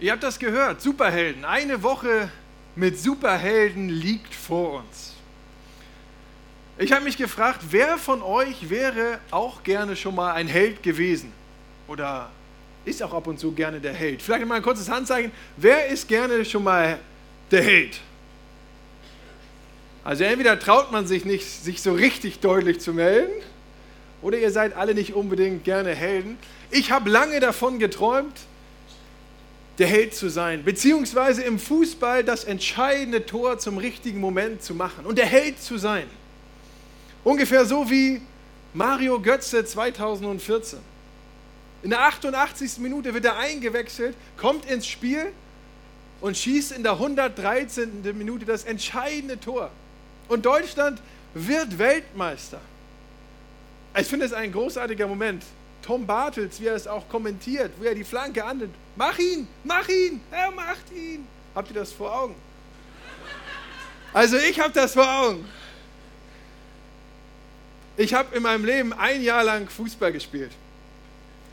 Ihr habt das gehört, Superhelden. Eine Woche mit Superhelden liegt vor uns. Ich habe mich gefragt, wer von euch wäre auch gerne schon mal ein Held gewesen? Oder ist auch ab und zu gerne der Held? Vielleicht mal ein kurzes Handzeichen. Wer ist gerne schon mal der Held? Also entweder traut man sich nicht, sich so richtig deutlich zu melden, oder ihr seid alle nicht unbedingt gerne Helden. Ich habe lange davon geträumt, der Held zu sein, beziehungsweise im Fußball das entscheidende Tor zum richtigen Moment zu machen und der Held zu sein. Ungefähr so wie Mario Götze 2014. In der 88. Minute wird er eingewechselt, kommt ins Spiel und schießt in der 113. Minute das entscheidende Tor. Und Deutschland wird Weltmeister. Ich finde es ein großartiger Moment. Tom Bartels, wie er es auch kommentiert, wie er die Flanke annimmt. Mach ihn, mach ihn, er macht ihn. Habt ihr das vor Augen? Also ich habe das vor Augen. Ich habe in meinem Leben ein Jahr lang Fußball gespielt.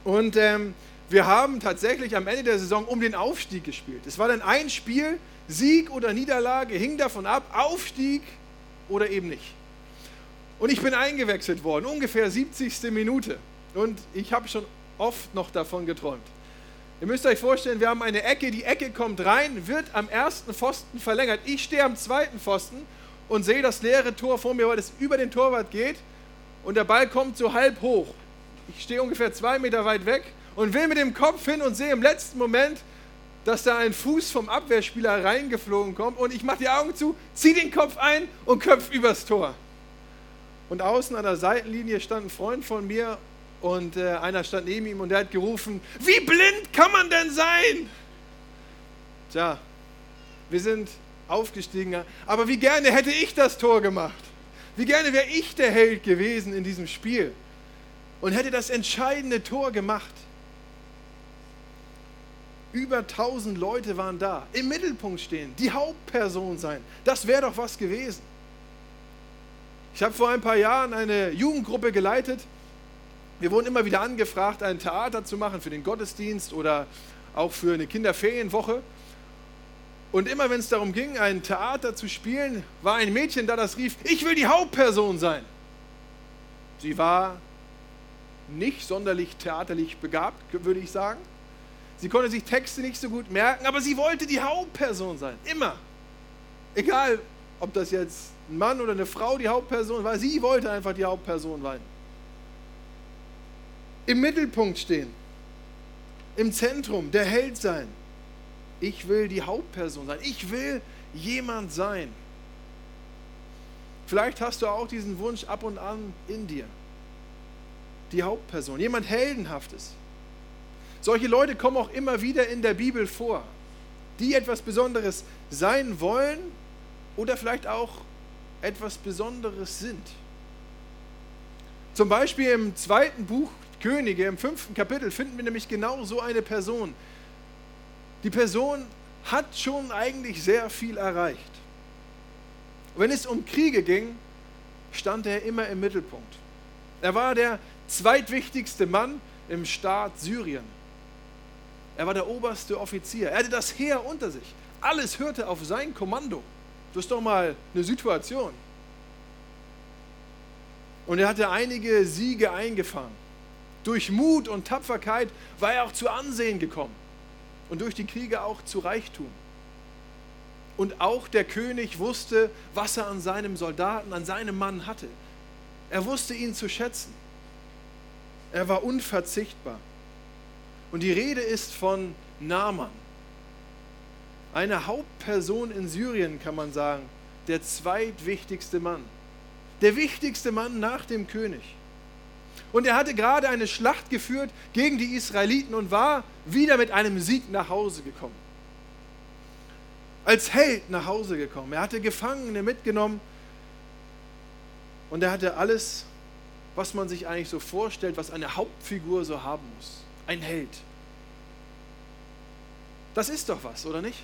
Und ähm, wir haben tatsächlich am Ende der Saison um den Aufstieg gespielt. Es war dann ein Spiel, Sieg oder Niederlage, hing davon ab, Aufstieg oder eben nicht. Und ich bin eingewechselt worden, ungefähr 70. Minute. Und ich habe schon oft noch davon geträumt. Ihr müsst euch vorstellen, wir haben eine Ecke, die Ecke kommt rein, wird am ersten Pfosten verlängert. Ich stehe am zweiten Pfosten und sehe das leere Tor vor mir, weil es über den Torwart geht und der Ball kommt so halb hoch. Ich stehe ungefähr zwei Meter weit weg und will mit dem Kopf hin und sehe im letzten Moment, dass da ein Fuß vom Abwehrspieler reingeflogen kommt und ich mache die Augen zu, ziehe den Kopf ein und köpfe übers Tor. Und außen an der Seitenlinie stand ein Freund von mir und äh, einer stand neben ihm und der hat gerufen, wie blind kann man denn sein? Tja, wir sind aufgestiegen, aber wie gerne hätte ich das Tor gemacht? Wie gerne wäre ich der Held gewesen in diesem Spiel und hätte das entscheidende Tor gemacht. Über 1000 Leute waren da, im Mittelpunkt stehen, die Hauptperson sein. Das wäre doch was gewesen. Ich habe vor ein paar Jahren eine Jugendgruppe geleitet wir wurden immer wieder angefragt, ein Theater zu machen für den Gottesdienst oder auch für eine Kinderferienwoche. Und immer wenn es darum ging, ein Theater zu spielen, war ein Mädchen da, das rief, ich will die Hauptperson sein. Sie war nicht sonderlich theaterlich begabt, würde ich sagen. Sie konnte sich Texte nicht so gut merken, aber sie wollte die Hauptperson sein. Immer. Egal, ob das jetzt ein Mann oder eine Frau die Hauptperson war, sie wollte einfach die Hauptperson sein im Mittelpunkt stehen, im Zentrum, der Held sein. Ich will die Hauptperson sein. Ich will jemand sein. Vielleicht hast du auch diesen Wunsch ab und an in dir. Die Hauptperson, jemand Heldenhaftes. Solche Leute kommen auch immer wieder in der Bibel vor, die etwas Besonderes sein wollen oder vielleicht auch etwas Besonderes sind. Zum Beispiel im zweiten Buch Könige im fünften Kapitel finden wir nämlich genau so eine Person. Die Person hat schon eigentlich sehr viel erreicht. Wenn es um Kriege ging, stand er immer im Mittelpunkt. Er war der zweitwichtigste Mann im Staat Syrien. Er war der oberste Offizier. Er hatte das Heer unter sich. Alles hörte auf sein Kommando. Das ist doch mal eine Situation. Und er hatte einige Siege eingefahren. Durch Mut und Tapferkeit war er auch zu Ansehen gekommen und durch die Kriege auch zu Reichtum. Und auch der König wusste, was er an seinem Soldaten, an seinem Mann hatte. Er wusste ihn zu schätzen. Er war unverzichtbar. Und die Rede ist von Naaman, eine Hauptperson in Syrien, kann man sagen, der zweitwichtigste Mann, der wichtigste Mann nach dem König. Und er hatte gerade eine Schlacht geführt gegen die Israeliten und war wieder mit einem Sieg nach Hause gekommen. Als Held nach Hause gekommen. Er hatte Gefangene mitgenommen und er hatte alles, was man sich eigentlich so vorstellt, was eine Hauptfigur so haben muss. Ein Held. Das ist doch was, oder nicht?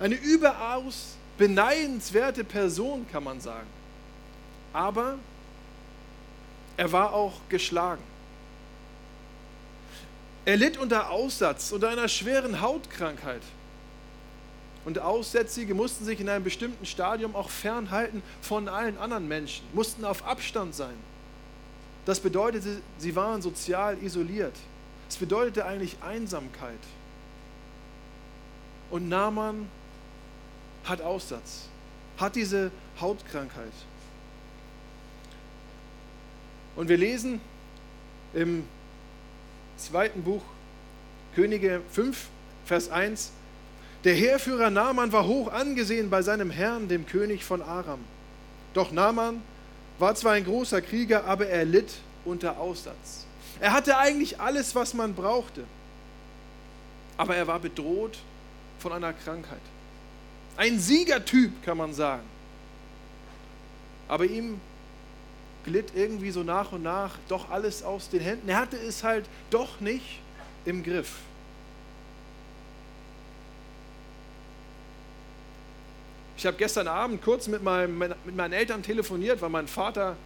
Eine überaus beneidenswerte Person, kann man sagen. Aber er war auch geschlagen. Er litt unter Aussatz, unter einer schweren Hautkrankheit. Und Aussätzige mussten sich in einem bestimmten Stadium auch fernhalten von allen anderen Menschen, mussten auf Abstand sein. Das bedeutete, sie waren sozial isoliert. Es bedeutete eigentlich Einsamkeit. Und Naaman hat Aussatz, hat diese Hautkrankheit. Und wir lesen im zweiten Buch Könige 5, Vers 1, der Heerführer Naaman war hoch angesehen bei seinem Herrn, dem König von Aram. Doch Naaman war zwar ein großer Krieger, aber er litt unter Aussatz. Er hatte eigentlich alles, was man brauchte, aber er war bedroht von einer Krankheit. Ein Siegertyp, kann man sagen. Aber ihm glitt irgendwie so nach und nach doch alles aus den Händen. Er hatte es halt doch nicht im Griff. Ich habe gestern Abend kurz mit, meinem, mit meinen Eltern telefoniert, weil mein Vater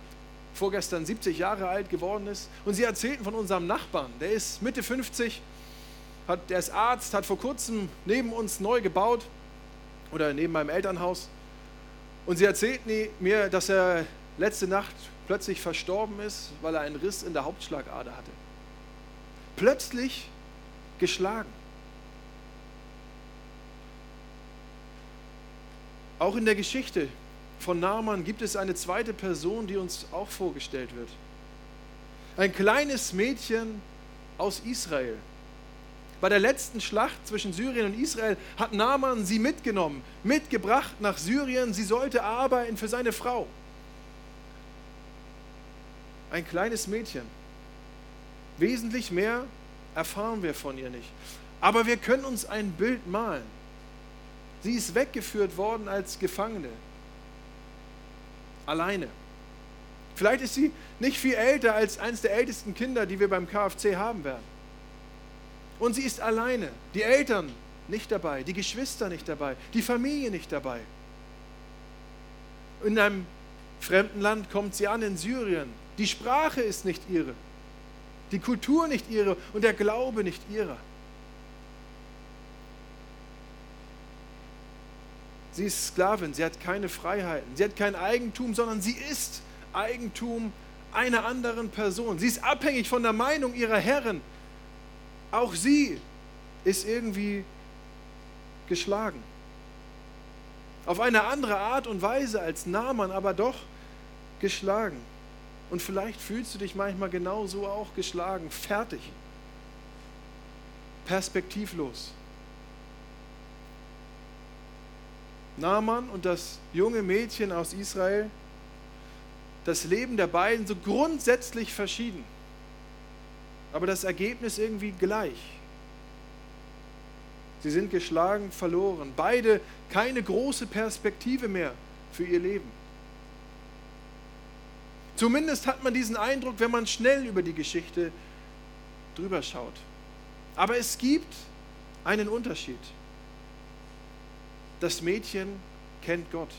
vorgestern 70 Jahre alt geworden ist. Und sie erzählten von unserem Nachbarn. Der ist Mitte 50, hat, der ist Arzt, hat vor kurzem neben uns neu gebaut oder neben meinem Elternhaus. Und sie erzählten mir, dass er letzte Nacht plötzlich verstorben ist, weil er einen Riss in der Hauptschlagader hatte. Plötzlich geschlagen. Auch in der Geschichte von Naaman gibt es eine zweite Person, die uns auch vorgestellt wird. Ein kleines Mädchen aus Israel. Bei der letzten Schlacht zwischen Syrien und Israel hat Naaman sie mitgenommen, mitgebracht nach Syrien. Sie sollte arbeiten für seine Frau. Ein kleines Mädchen. Wesentlich mehr erfahren wir von ihr nicht. Aber wir können uns ein Bild malen. Sie ist weggeführt worden als Gefangene. Alleine. Vielleicht ist sie nicht viel älter als eines der ältesten Kinder, die wir beim KFC haben werden. Und sie ist alleine. Die Eltern nicht dabei, die Geschwister nicht dabei, die Familie nicht dabei. In einem fremden Land kommt sie an in Syrien. Die Sprache ist nicht ihre, die Kultur nicht ihre und der Glaube nicht ihrer. Sie ist Sklavin, sie hat keine Freiheiten, sie hat kein Eigentum, sondern sie ist Eigentum einer anderen Person. Sie ist abhängig von der Meinung ihrer Herren. Auch sie ist irgendwie geschlagen. Auf eine andere Art und Weise als Naaman, aber doch geschlagen. Und vielleicht fühlst du dich manchmal genauso auch geschlagen, fertig, perspektivlos. Naaman und das junge Mädchen aus Israel, das Leben der beiden so grundsätzlich verschieden, aber das Ergebnis irgendwie gleich. Sie sind geschlagen, verloren. Beide keine große Perspektive mehr für ihr Leben. Zumindest hat man diesen Eindruck, wenn man schnell über die Geschichte drüber schaut. Aber es gibt einen Unterschied das Mädchen kennt Gott.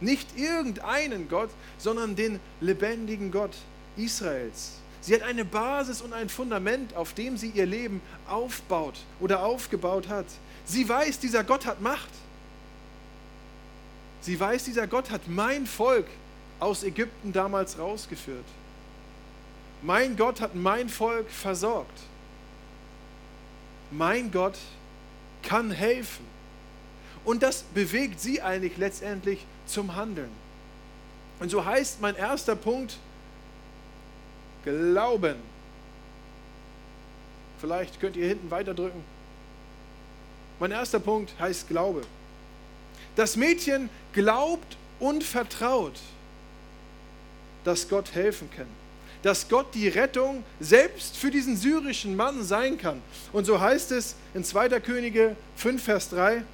Nicht irgendeinen Gott, sondern den lebendigen Gott Israels. Sie hat eine Basis und ein Fundament, auf dem sie ihr Leben aufbaut oder aufgebaut hat. Sie weiß, dieser Gott hat Macht. Sie weiß, dieser Gott hat mein Volk aus Ägypten damals rausgeführt. Mein Gott hat mein Volk versorgt. Mein Gott kann helfen. Und das bewegt sie eigentlich letztendlich zum Handeln. Und so heißt mein erster Punkt Glauben. Vielleicht könnt ihr hinten weiterdrücken. Mein erster Punkt heißt Glaube. Das Mädchen glaubt und vertraut, dass Gott helfen kann. Dass Gott die Rettung selbst für diesen syrischen Mann sein kann. Und so heißt es in 2. Könige 5, Vers 3,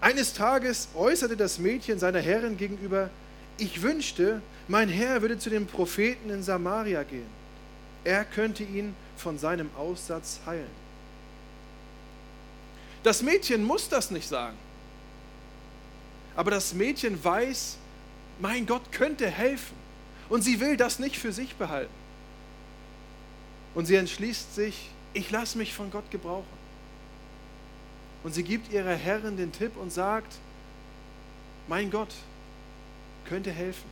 eines Tages äußerte das Mädchen seiner Herrin gegenüber, ich wünschte, mein Herr würde zu dem Propheten in Samaria gehen. Er könnte ihn von seinem Aussatz heilen. Das Mädchen muss das nicht sagen. Aber das Mädchen weiß, mein Gott könnte helfen. Und sie will das nicht für sich behalten. Und sie entschließt sich, ich lasse mich von Gott gebrauchen. Und sie gibt ihrer Herrin den Tipp und sagt, mein Gott könnte helfen.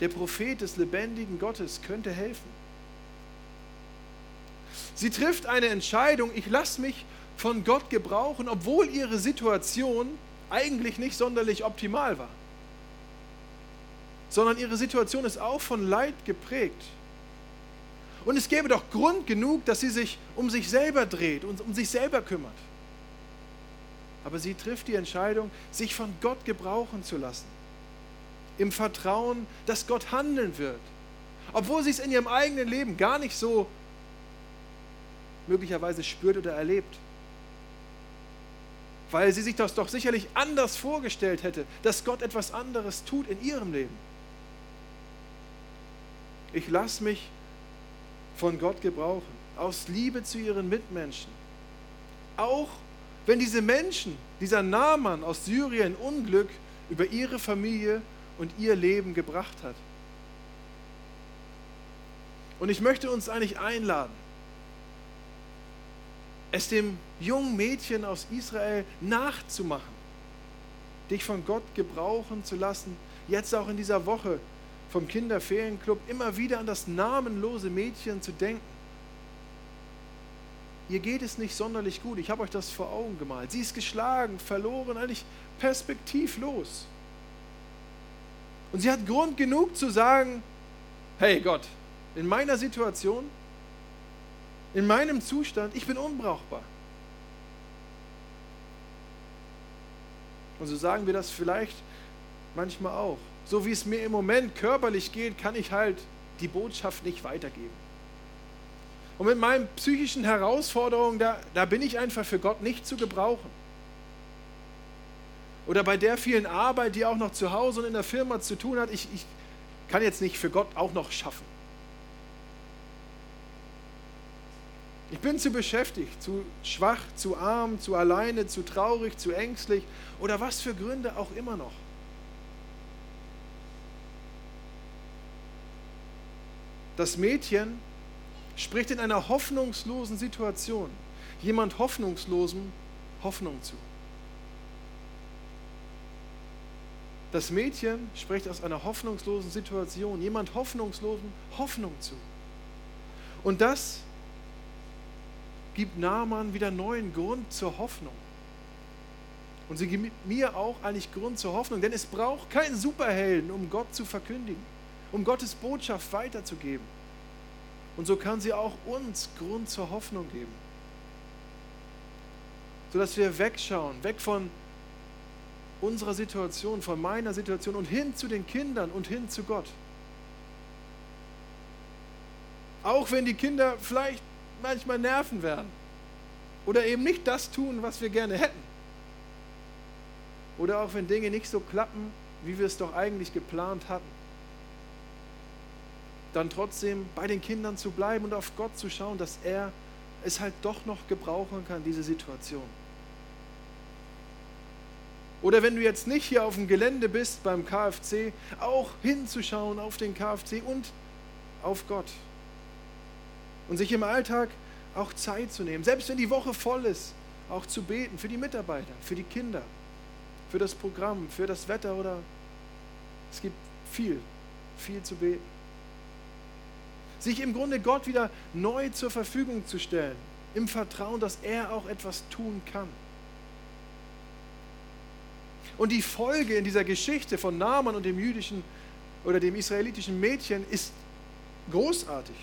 Der Prophet des lebendigen Gottes könnte helfen. Sie trifft eine Entscheidung, ich lasse mich von Gott gebrauchen, obwohl ihre Situation eigentlich nicht sonderlich optimal war. Sondern ihre Situation ist auch von Leid geprägt. Und es gäbe doch Grund genug, dass sie sich um sich selber dreht und um sich selber kümmert. Aber sie trifft die Entscheidung, sich von Gott gebrauchen zu lassen. Im Vertrauen, dass Gott handeln wird. Obwohl sie es in ihrem eigenen Leben gar nicht so möglicherweise spürt oder erlebt. Weil sie sich das doch sicherlich anders vorgestellt hätte, dass Gott etwas anderes tut in ihrem Leben. Ich lasse mich von Gott gebrauchen, aus Liebe zu ihren Mitmenschen. Auch wenn diese Menschen, dieser Nahmann aus Syrien Unglück über ihre Familie und ihr Leben gebracht hat. Und ich möchte uns eigentlich einladen, es dem jungen Mädchen aus Israel nachzumachen, dich von Gott gebrauchen zu lassen, jetzt auch in dieser Woche vom Kinderferienclub immer wieder an das namenlose Mädchen zu denken. Ihr geht es nicht sonderlich gut, ich habe euch das vor Augen gemalt. Sie ist geschlagen, verloren, eigentlich perspektivlos. Und sie hat Grund genug zu sagen, hey Gott, in meiner Situation, in meinem Zustand, ich bin unbrauchbar. Und so sagen wir das vielleicht manchmal auch so wie es mir im Moment körperlich geht, kann ich halt die Botschaft nicht weitergeben. Und mit meinen psychischen Herausforderungen, da, da bin ich einfach für Gott nicht zu gebrauchen. Oder bei der vielen Arbeit, die auch noch zu Hause und in der Firma zu tun hat, ich, ich kann jetzt nicht für Gott auch noch schaffen. Ich bin zu beschäftigt, zu schwach, zu arm, zu alleine, zu traurig, zu ängstlich oder was für Gründe auch immer noch. Das Mädchen spricht in einer hoffnungslosen Situation jemand Hoffnungslosen Hoffnung zu. Das Mädchen spricht aus einer hoffnungslosen Situation jemand Hoffnungslosen Hoffnung zu. Und das gibt Naaman wieder neuen Grund zur Hoffnung. Und sie gibt mir auch eigentlich Grund zur Hoffnung, denn es braucht keinen Superhelden, um Gott zu verkündigen um Gottes Botschaft weiterzugeben. Und so kann sie auch uns Grund zur Hoffnung geben. Sodass wir wegschauen, weg von unserer Situation, von meiner Situation und hin zu den Kindern und hin zu Gott. Auch wenn die Kinder vielleicht manchmal nerven werden oder eben nicht das tun, was wir gerne hätten. Oder auch wenn Dinge nicht so klappen, wie wir es doch eigentlich geplant hatten dann trotzdem bei den Kindern zu bleiben und auf Gott zu schauen, dass er es halt doch noch gebrauchen kann, diese Situation. Oder wenn du jetzt nicht hier auf dem Gelände bist beim KFC, auch hinzuschauen auf den KFC und auf Gott. Und sich im Alltag auch Zeit zu nehmen, selbst wenn die Woche voll ist, auch zu beten für die Mitarbeiter, für die Kinder, für das Programm, für das Wetter oder es gibt viel, viel zu beten sich im Grunde Gott wieder neu zur Verfügung zu stellen, im Vertrauen, dass er auch etwas tun kann. Und die Folge in dieser Geschichte von Naaman und dem jüdischen oder dem israelitischen Mädchen ist großartig.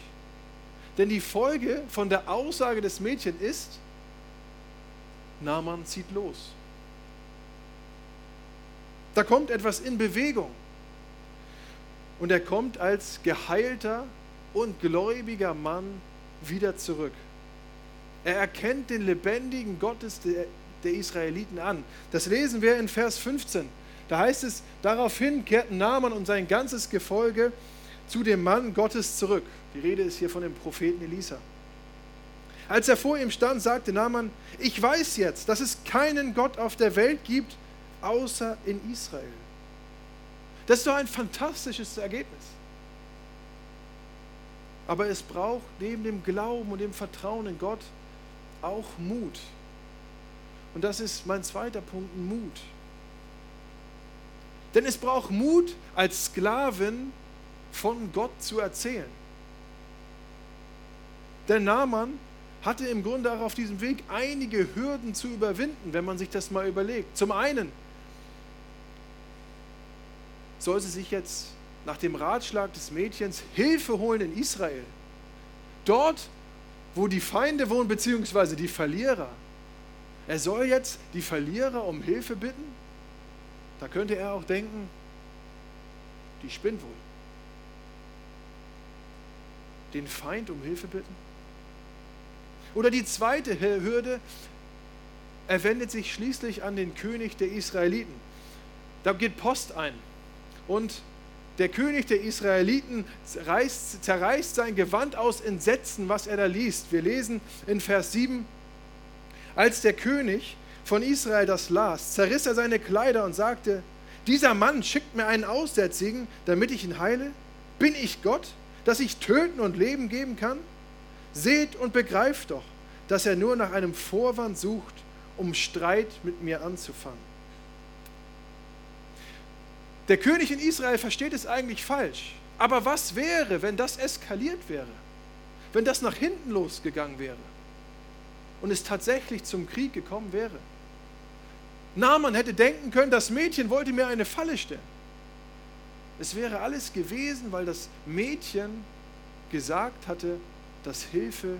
Denn die Folge von der Aussage des Mädchens ist, Naaman zieht los. Da kommt etwas in Bewegung. Und er kommt als geheilter und gläubiger Mann wieder zurück. Er erkennt den lebendigen Gottes der, der Israeliten an. Das lesen wir in Vers 15. Da heißt es, daraufhin kehrten Naaman und sein ganzes Gefolge zu dem Mann Gottes zurück. Die Rede ist hier von dem Propheten Elisa. Als er vor ihm stand, sagte Naaman, ich weiß jetzt, dass es keinen Gott auf der Welt gibt, außer in Israel. Das ist doch ein fantastisches Ergebnis. Aber es braucht neben dem Glauben und dem Vertrauen in Gott auch Mut. Und das ist mein zweiter Punkt, Mut. Denn es braucht Mut, als Sklavin von Gott zu erzählen. Der Naaman hatte im Grunde auch auf diesem Weg einige Hürden zu überwinden, wenn man sich das mal überlegt. Zum einen soll sie sich jetzt nach dem Ratschlag des Mädchens Hilfe holen in Israel. Dort, wo die Feinde wohnen, beziehungsweise die Verlierer. Er soll jetzt die Verlierer um Hilfe bitten? Da könnte er auch denken, die spinnt wohl. Den Feind um Hilfe bitten? Oder die zweite Hürde, er wendet sich schließlich an den König der Israeliten. Da geht Post ein. Und der König der Israeliten zerreißt, zerreißt sein Gewand aus Entsetzen, was er da liest. Wir lesen in Vers 7, als der König von Israel das las, zerriss er seine Kleider und sagte, dieser Mann schickt mir einen Aussätzigen, damit ich ihn heile? Bin ich Gott, dass ich töten und Leben geben kann? Seht und begreift doch, dass er nur nach einem Vorwand sucht, um Streit mit mir anzufangen. Der König in Israel versteht es eigentlich falsch. Aber was wäre, wenn das eskaliert wäre? Wenn das nach hinten losgegangen wäre und es tatsächlich zum Krieg gekommen wäre? Naaman hätte denken können, das Mädchen wollte mir eine Falle stellen. Es wäre alles gewesen, weil das Mädchen gesagt hatte, dass Hilfe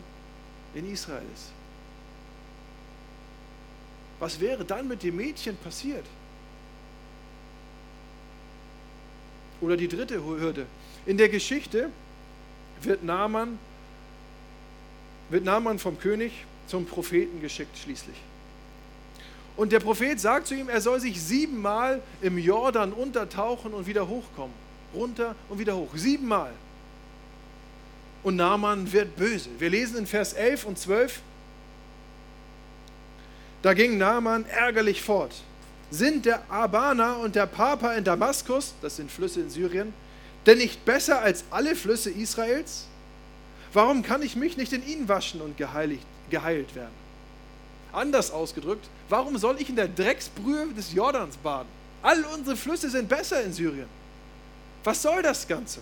in Israel ist. Was wäre dann mit dem Mädchen passiert? Oder die dritte Hürde. In der Geschichte wird Naaman, wird Naaman vom König zum Propheten geschickt schließlich. Und der Prophet sagt zu ihm, er soll sich siebenmal im Jordan untertauchen und wieder hochkommen. Runter und wieder hoch. Siebenmal. Und Naaman wird böse. Wir lesen in Vers 11 und 12. Da ging Naaman ärgerlich fort sind der Abana und der Papa in Damaskus, das sind Flüsse in Syrien, denn nicht besser als alle Flüsse Israels? Warum kann ich mich nicht in ihnen waschen und geheiligt, geheilt werden? Anders ausgedrückt, warum soll ich in der Drecksbrühe des Jordans baden? All unsere Flüsse sind besser in Syrien. Was soll das Ganze?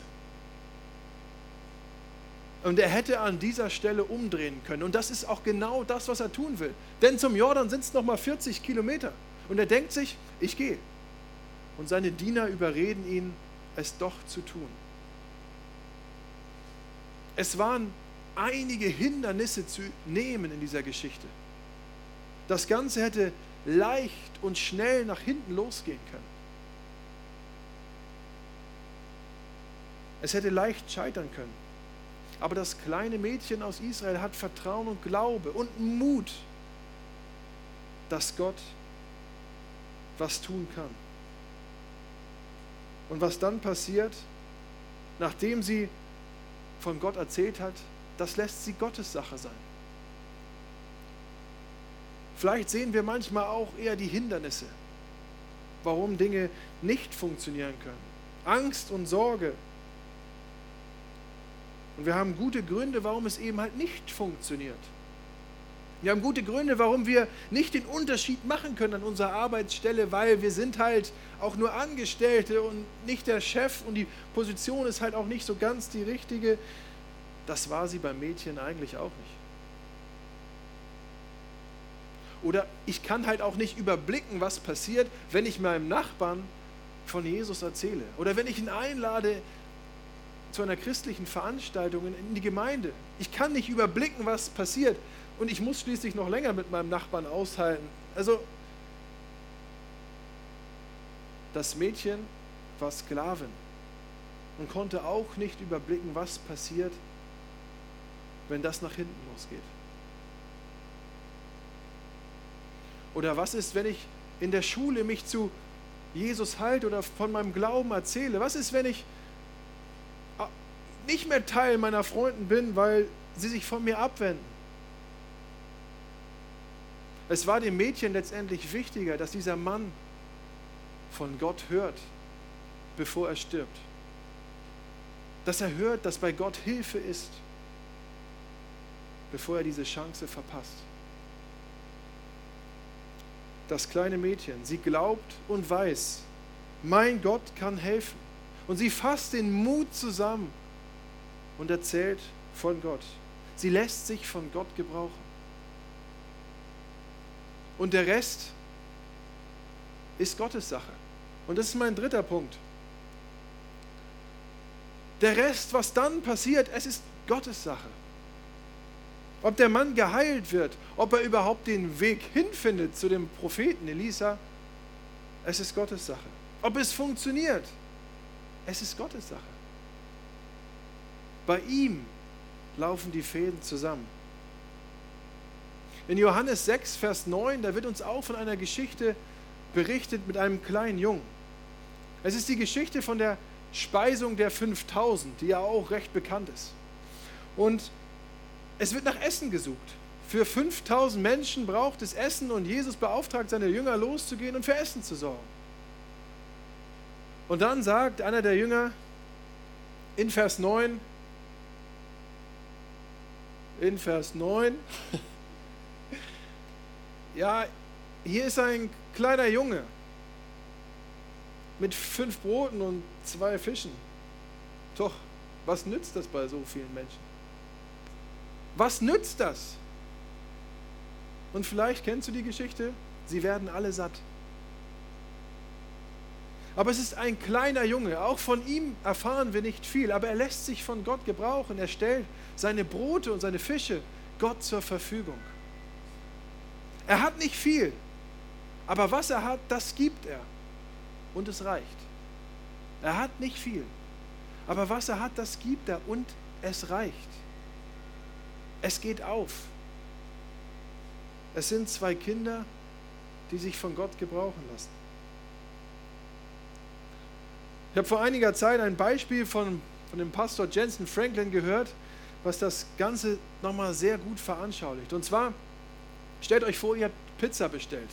Und er hätte an dieser Stelle umdrehen können. Und das ist auch genau das, was er tun will. Denn zum Jordan sind es nochmal 40 Kilometer. Und er denkt sich, ich gehe. Und seine Diener überreden ihn, es doch zu tun. Es waren einige Hindernisse zu nehmen in dieser Geschichte. Das Ganze hätte leicht und schnell nach hinten losgehen können. Es hätte leicht scheitern können. Aber das kleine Mädchen aus Israel hat Vertrauen und Glaube und Mut, dass Gott was tun kann. Und was dann passiert, nachdem sie von Gott erzählt hat, das lässt sie Gottes Sache sein. Vielleicht sehen wir manchmal auch eher die Hindernisse, warum Dinge nicht funktionieren können. Angst und Sorge. Und wir haben gute Gründe, warum es eben halt nicht funktioniert. Wir haben gute Gründe, warum wir nicht den Unterschied machen können an unserer Arbeitsstelle, weil wir sind halt auch nur Angestellte und nicht der Chef und die Position ist halt auch nicht so ganz die richtige. Das war sie beim Mädchen eigentlich auch nicht. Oder ich kann halt auch nicht überblicken, was passiert, wenn ich meinem Nachbarn von Jesus erzähle. Oder wenn ich ihn einlade zu einer christlichen Veranstaltung in die Gemeinde. Ich kann nicht überblicken, was passiert und ich muss schließlich noch länger mit meinem Nachbarn aushalten. Also, das Mädchen war Sklavin und konnte auch nicht überblicken, was passiert, wenn das nach hinten losgeht. Oder was ist, wenn ich in der Schule mich zu Jesus halte oder von meinem Glauben erzähle? Was ist, wenn ich nicht mehr Teil meiner Freunden bin, weil sie sich von mir abwenden? Es war dem Mädchen letztendlich wichtiger, dass dieser Mann von Gott hört, bevor er stirbt. dass er hört, dass bei Gott Hilfe ist, bevor er diese Chance verpasst. Das kleine Mädchen, sie glaubt und weiß, mein Gott kann helfen. Und sie fasst den Mut zusammen und erzählt von Gott. Sie lässt sich von Gott gebrauchen. Und der Rest ist Gottes Sache. Und das ist mein dritter Punkt. Der Rest, was dann passiert, es ist Gottes Sache. Ob der Mann geheilt wird, ob er überhaupt den Weg hinfindet zu dem Propheten Elisa, es ist Gottes Sache. Ob es funktioniert, es ist Gottes Sache. Bei ihm laufen die Fäden zusammen. In Johannes 6, Vers 9, da wird uns auch von einer Geschichte berichtet mit einem kleinen Jungen. Es ist die Geschichte von der Speisung der 5000, die ja auch recht bekannt ist. Und es wird nach Essen gesucht. Für 5000 Menschen braucht es Essen und Jesus beauftragt seine Jünger loszugehen und für Essen zu sorgen. Und dann sagt einer der Jünger in Vers 9, in Vers 9, ja, hier ist ein kleiner Junge mit fünf Broten und zwei Fischen. Doch, was nützt das bei so vielen Menschen? Was nützt das? Und vielleicht kennst du die Geschichte, sie werden alle satt. Aber es ist ein kleiner Junge, auch von ihm erfahren wir nicht viel, aber er lässt sich von Gott gebrauchen. Er stellt seine Brote und seine Fische Gott zur Verfügung. Er hat nicht viel, aber was er hat, das gibt er. Und es reicht. Er hat nicht viel, aber was er hat, das gibt er und es reicht. Es geht auf. Es sind zwei Kinder, die sich von Gott gebrauchen lassen. Ich habe vor einiger Zeit ein Beispiel von, von dem Pastor Jensen Franklin gehört, was das Ganze nochmal sehr gut veranschaulicht. Und zwar, stellt euch vor, ihr habt Pizza bestellt.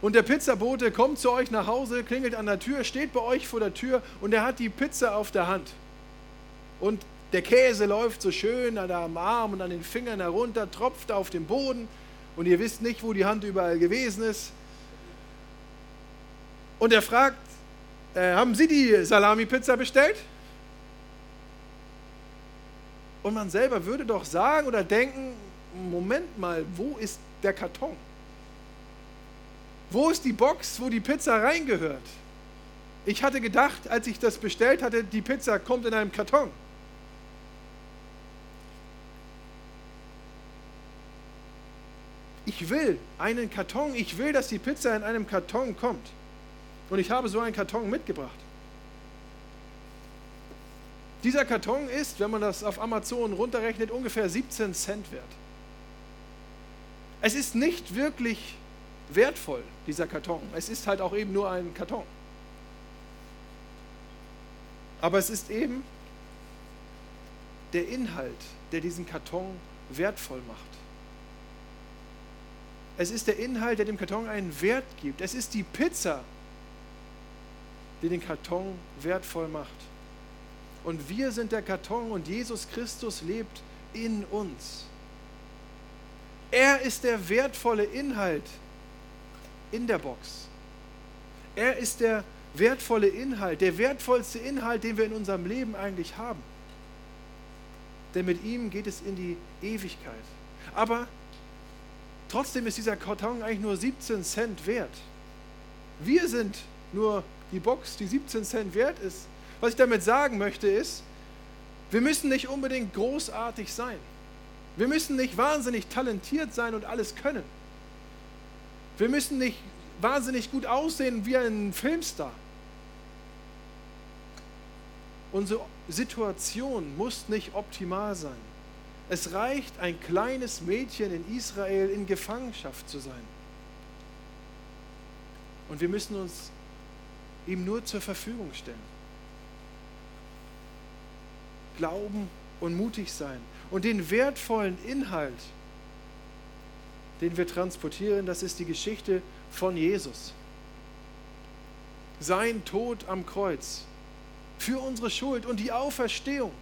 Und der Pizzabote kommt zu euch nach Hause, klingelt an der Tür, steht bei euch vor der Tür und er hat die Pizza auf der Hand. Und der Käse läuft so schön an am Arm und an den Fingern herunter, tropft auf den Boden und ihr wisst nicht, wo die Hand überall gewesen ist. Und er fragt, äh, haben Sie die Salami-Pizza bestellt? Und man selber würde doch sagen oder denken, Moment mal, wo ist der Karton? Wo ist die Box, wo die Pizza reingehört? Ich hatte gedacht, als ich das bestellt hatte, die Pizza kommt in einem Karton. Ich will einen Karton, ich will, dass die Pizza in einem Karton kommt. Und ich habe so einen Karton mitgebracht. Dieser Karton ist, wenn man das auf Amazon runterrechnet, ungefähr 17 Cent wert. Es ist nicht wirklich wertvoll, dieser Karton. Es ist halt auch eben nur ein Karton. Aber es ist eben der Inhalt, der diesen Karton wertvoll macht. Es ist der Inhalt, der dem Karton einen Wert gibt. Es ist die Pizza, die den Karton wertvoll macht. Und wir sind der Karton und Jesus Christus lebt in uns. Er ist der wertvolle Inhalt in der Box. Er ist der wertvolle Inhalt, der wertvollste Inhalt, den wir in unserem Leben eigentlich haben. Denn mit ihm geht es in die Ewigkeit. Aber trotzdem ist dieser Karton eigentlich nur 17 Cent wert. Wir sind nur die Box, die 17 Cent wert ist. Was ich damit sagen möchte ist, wir müssen nicht unbedingt großartig sein. Wir müssen nicht wahnsinnig talentiert sein und alles können. Wir müssen nicht wahnsinnig gut aussehen wie ein Filmstar. Unsere Situation muss nicht optimal sein. Es reicht, ein kleines Mädchen in Israel in Gefangenschaft zu sein. Und wir müssen uns ihm nur zur Verfügung stellen. Glauben und mutig sein. Und den wertvollen Inhalt, den wir transportieren, das ist die Geschichte von Jesus. Sein Tod am Kreuz für unsere Schuld und die Auferstehung.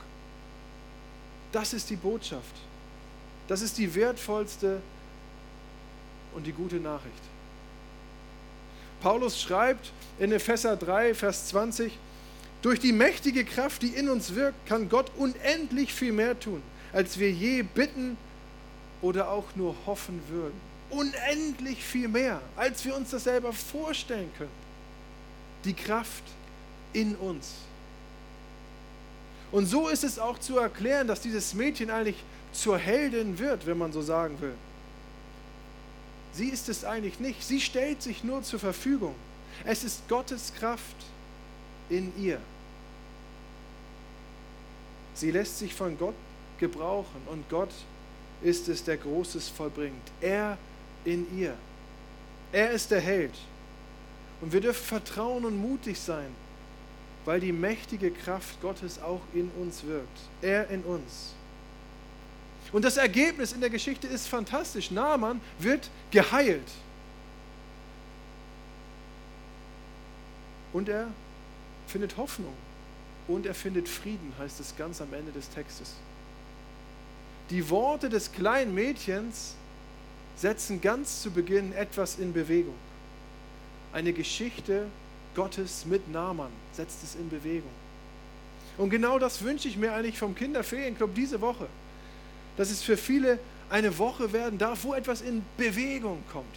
Das ist die Botschaft. Das ist die wertvollste und die gute Nachricht. Paulus schreibt in Epheser 3, Vers 20, durch die mächtige Kraft, die in uns wirkt, kann Gott unendlich viel mehr tun, als wir je bitten oder auch nur hoffen würden. Unendlich viel mehr, als wir uns das selber vorstellen können. Die Kraft in uns. Und so ist es auch zu erklären, dass dieses Mädchen eigentlich zur Heldin wird, wenn man so sagen will. Sie ist es eigentlich nicht. Sie stellt sich nur zur Verfügung. Es ist Gottes Kraft in ihr. Sie lässt sich von Gott gebrauchen und Gott ist es, der Großes vollbringt. Er in ihr. Er ist der Held. Und wir dürfen vertrauen und mutig sein, weil die mächtige Kraft Gottes auch in uns wirkt. Er in uns. Und das Ergebnis in der Geschichte ist fantastisch. Naaman wird geheilt. Und er findet Hoffnung. Und er findet Frieden, heißt es ganz am Ende des Textes. Die Worte des kleinen Mädchens setzen ganz zu Beginn etwas in Bewegung. Eine Geschichte Gottes mit Naaman setzt es in Bewegung. Und genau das wünsche ich mir eigentlich vom Kinderferienclub diese Woche dass es für viele eine Woche werden darf, wo etwas in Bewegung kommt.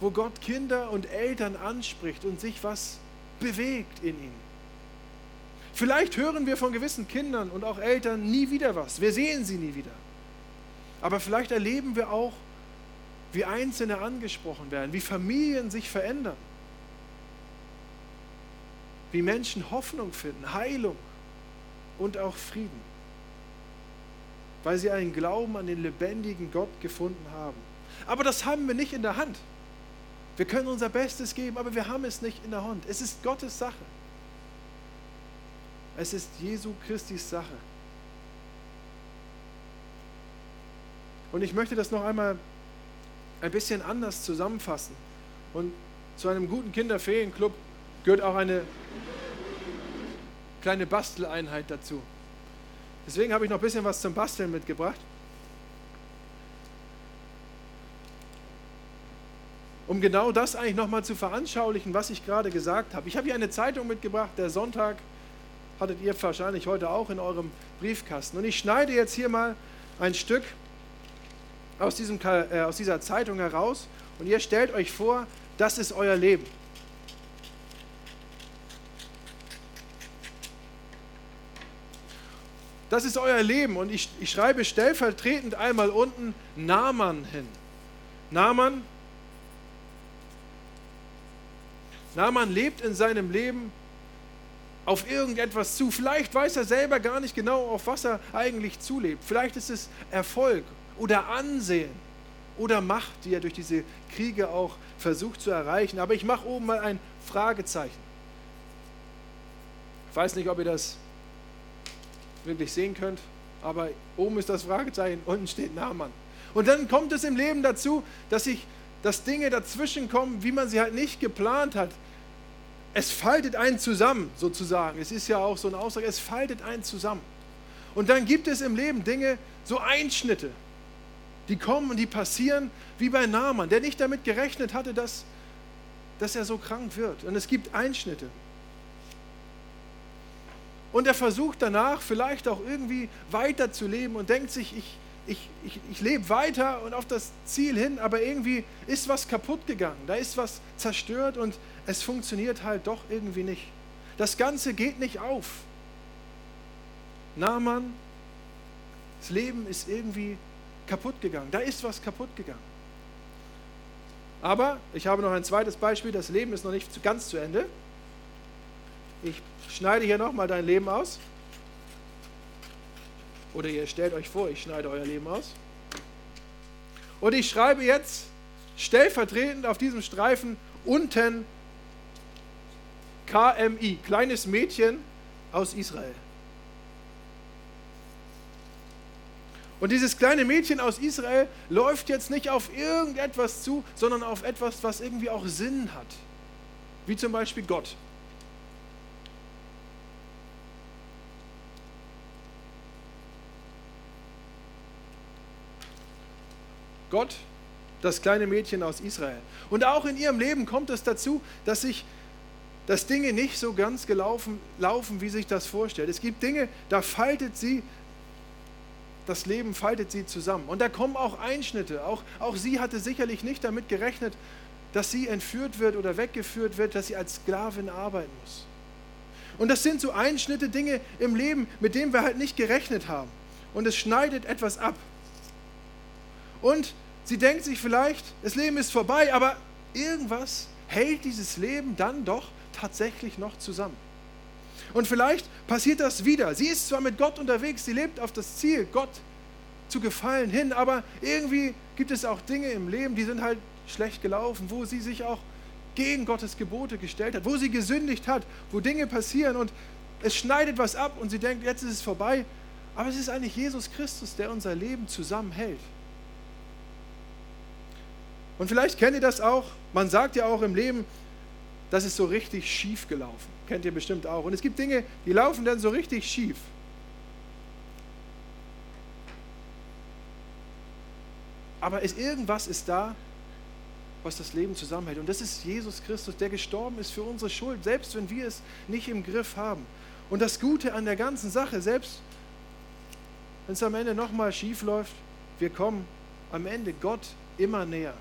Wo Gott Kinder und Eltern anspricht und sich was bewegt in ihnen. Vielleicht hören wir von gewissen Kindern und auch Eltern nie wieder was. Wir sehen sie nie wieder. Aber vielleicht erleben wir auch, wie Einzelne angesprochen werden, wie Familien sich verändern, wie Menschen Hoffnung finden, Heilung und auch Frieden weil sie einen Glauben an den lebendigen Gott gefunden haben. Aber das haben wir nicht in der Hand. Wir können unser Bestes geben, aber wir haben es nicht in der Hand. Es ist Gottes Sache. Es ist Jesu Christis Sache. Und ich möchte das noch einmal ein bisschen anders zusammenfassen. Und zu einem guten Kinderferienclub gehört auch eine kleine Basteleinheit dazu. Deswegen habe ich noch ein bisschen was zum Basteln mitgebracht. Um genau das eigentlich nochmal zu veranschaulichen, was ich gerade gesagt habe. Ich habe hier eine Zeitung mitgebracht, der Sonntag hattet ihr wahrscheinlich heute auch in eurem Briefkasten. Und ich schneide jetzt hier mal ein Stück aus, diesem, äh, aus dieser Zeitung heraus und ihr stellt euch vor, das ist euer Leben. Das ist euer Leben. Und ich, ich schreibe stellvertretend einmal unten Naaman hin. Naaman, Naaman lebt in seinem Leben auf irgendetwas zu. Vielleicht weiß er selber gar nicht genau, auf was er eigentlich zulebt. Vielleicht ist es Erfolg oder Ansehen oder Macht, die er durch diese Kriege auch versucht zu erreichen. Aber ich mache oben mal ein Fragezeichen. Ich weiß nicht, ob ihr das wirklich sehen könnt. Aber oben ist das Fragezeichen, unten steht Naaman. Und dann kommt es im Leben dazu, dass, ich, dass Dinge dazwischen kommen, wie man sie halt nicht geplant hat. Es faltet einen zusammen, sozusagen. Es ist ja auch so eine Aussage, es faltet einen zusammen. Und dann gibt es im Leben Dinge, so Einschnitte, die kommen und die passieren wie bei Naaman, der nicht damit gerechnet hatte, dass, dass er so krank wird. Und es gibt Einschnitte. Und er versucht danach vielleicht auch irgendwie weiter zu leben und denkt sich, ich, ich, ich, ich lebe weiter und auf das Ziel hin, aber irgendwie ist was kaputt gegangen, da ist was zerstört und es funktioniert halt doch irgendwie nicht. Das Ganze geht nicht auf. Naaman, das Leben ist irgendwie kaputt gegangen, da ist was kaputt gegangen. Aber ich habe noch ein zweites Beispiel, das Leben ist noch nicht ganz zu Ende. Ich schneide hier nochmal dein Leben aus. Oder ihr stellt euch vor, ich schneide euer Leben aus. Und ich schreibe jetzt stellvertretend auf diesem Streifen unten KMI, kleines Mädchen aus Israel. Und dieses kleine Mädchen aus Israel läuft jetzt nicht auf irgendetwas zu, sondern auf etwas, was irgendwie auch Sinn hat. Wie zum Beispiel Gott. Gott, das kleine Mädchen aus Israel. Und auch in ihrem Leben kommt es dazu, dass sich dass Dinge nicht so ganz gelaufen laufen, wie sich das vorstellt. Es gibt Dinge, da faltet sie, das Leben faltet sie zusammen. Und da kommen auch Einschnitte. Auch, auch sie hatte sicherlich nicht damit gerechnet, dass sie entführt wird oder weggeführt wird, dass sie als Sklavin arbeiten muss. Und das sind so Einschnitte, Dinge im Leben, mit denen wir halt nicht gerechnet haben. Und es schneidet etwas ab. Und sie denkt sich vielleicht, das Leben ist vorbei, aber irgendwas hält dieses Leben dann doch tatsächlich noch zusammen. Und vielleicht passiert das wieder. Sie ist zwar mit Gott unterwegs, sie lebt auf das Ziel, Gott zu gefallen hin, aber irgendwie gibt es auch Dinge im Leben, die sind halt schlecht gelaufen, wo sie sich auch gegen Gottes Gebote gestellt hat, wo sie gesündigt hat, wo Dinge passieren und es schneidet was ab und sie denkt, jetzt ist es vorbei. Aber es ist eigentlich Jesus Christus, der unser Leben zusammenhält. Und vielleicht kennt ihr das auch. Man sagt ja auch im Leben, das ist so richtig schief gelaufen. Kennt ihr bestimmt auch. Und es gibt Dinge, die laufen dann so richtig schief. Aber ist, irgendwas ist da, was das Leben zusammenhält. Und das ist Jesus Christus, der gestorben ist für unsere Schuld, selbst wenn wir es nicht im Griff haben. Und das Gute an der ganzen Sache, selbst wenn es am Ende nochmal schief läuft, wir kommen am Ende Gott immer näher.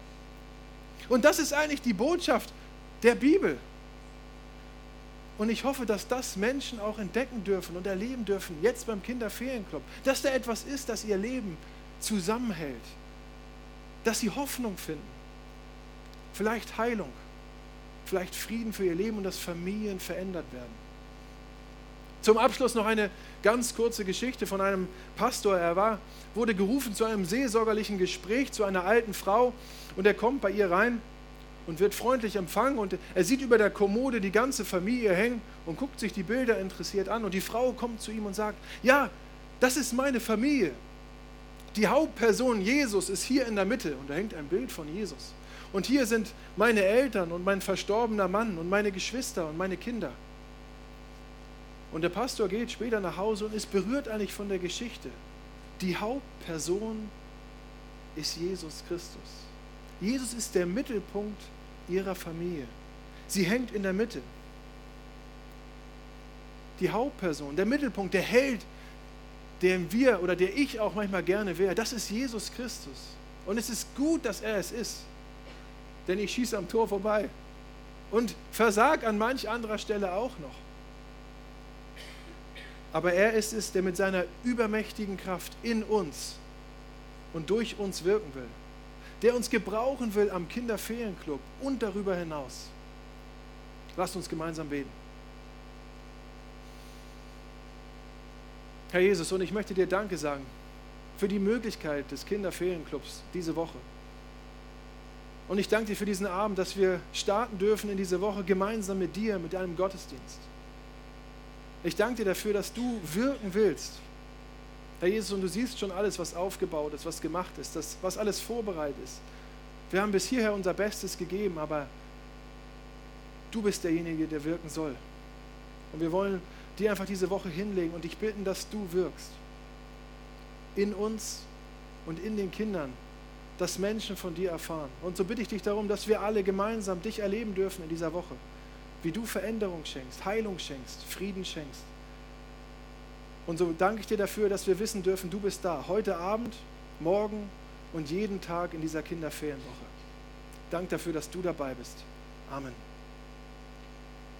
Und das ist eigentlich die Botschaft der Bibel. Und ich hoffe, dass das Menschen auch entdecken dürfen und erleben dürfen, jetzt beim Kinderferienclub, dass da etwas ist, das ihr Leben zusammenhält, dass sie Hoffnung finden, vielleicht Heilung, vielleicht Frieden für ihr Leben und dass Familien verändert werden. Zum Abschluss noch eine ganz kurze Geschichte von einem Pastor. Er war, wurde gerufen zu einem seelsorgerlichen Gespräch zu einer alten Frau und er kommt bei ihr rein und wird freundlich empfangen und er sieht über der Kommode die ganze Familie hängen und guckt sich die Bilder interessiert an und die Frau kommt zu ihm und sagt, ja, das ist meine Familie. Die Hauptperson Jesus ist hier in der Mitte und da hängt ein Bild von Jesus. Und hier sind meine Eltern und mein verstorbener Mann und meine Geschwister und meine Kinder. Und der Pastor geht später nach Hause und ist berührt eigentlich von der Geschichte. Die Hauptperson ist Jesus Christus. Jesus ist der Mittelpunkt ihrer Familie. Sie hängt in der Mitte. Die Hauptperson, der Mittelpunkt, der Held, den wir oder der ich auch manchmal gerne wäre, das ist Jesus Christus. Und es ist gut, dass er es ist. Denn ich schieße am Tor vorbei und versag an manch anderer Stelle auch noch. Aber er ist es, der mit seiner übermächtigen Kraft in uns und durch uns wirken will der uns gebrauchen will am Kinderferienclub und darüber hinaus. Lasst uns gemeinsam beten. Herr Jesus, und ich möchte dir Danke sagen für die Möglichkeit des Kinderferienclubs diese Woche. Und ich danke dir für diesen Abend, dass wir starten dürfen in diese Woche gemeinsam mit dir, mit deinem Gottesdienst. Ich danke dir dafür, dass du wirken willst Herr Jesus, und du siehst schon alles, was aufgebaut ist, was gemacht ist, das, was alles vorbereitet ist. Wir haben bis hierher unser Bestes gegeben, aber du bist derjenige, der wirken soll. Und wir wollen dir einfach diese Woche hinlegen und dich bitten, dass du wirkst. In uns und in den Kindern, dass Menschen von dir erfahren. Und so bitte ich dich darum, dass wir alle gemeinsam dich erleben dürfen in dieser Woche. Wie du Veränderung schenkst, Heilung schenkst, Frieden schenkst. Und so danke ich dir dafür, dass wir wissen dürfen, du bist da. Heute Abend, morgen und jeden Tag in dieser Kinderferienwoche. Dank dafür, dass du dabei bist. Amen.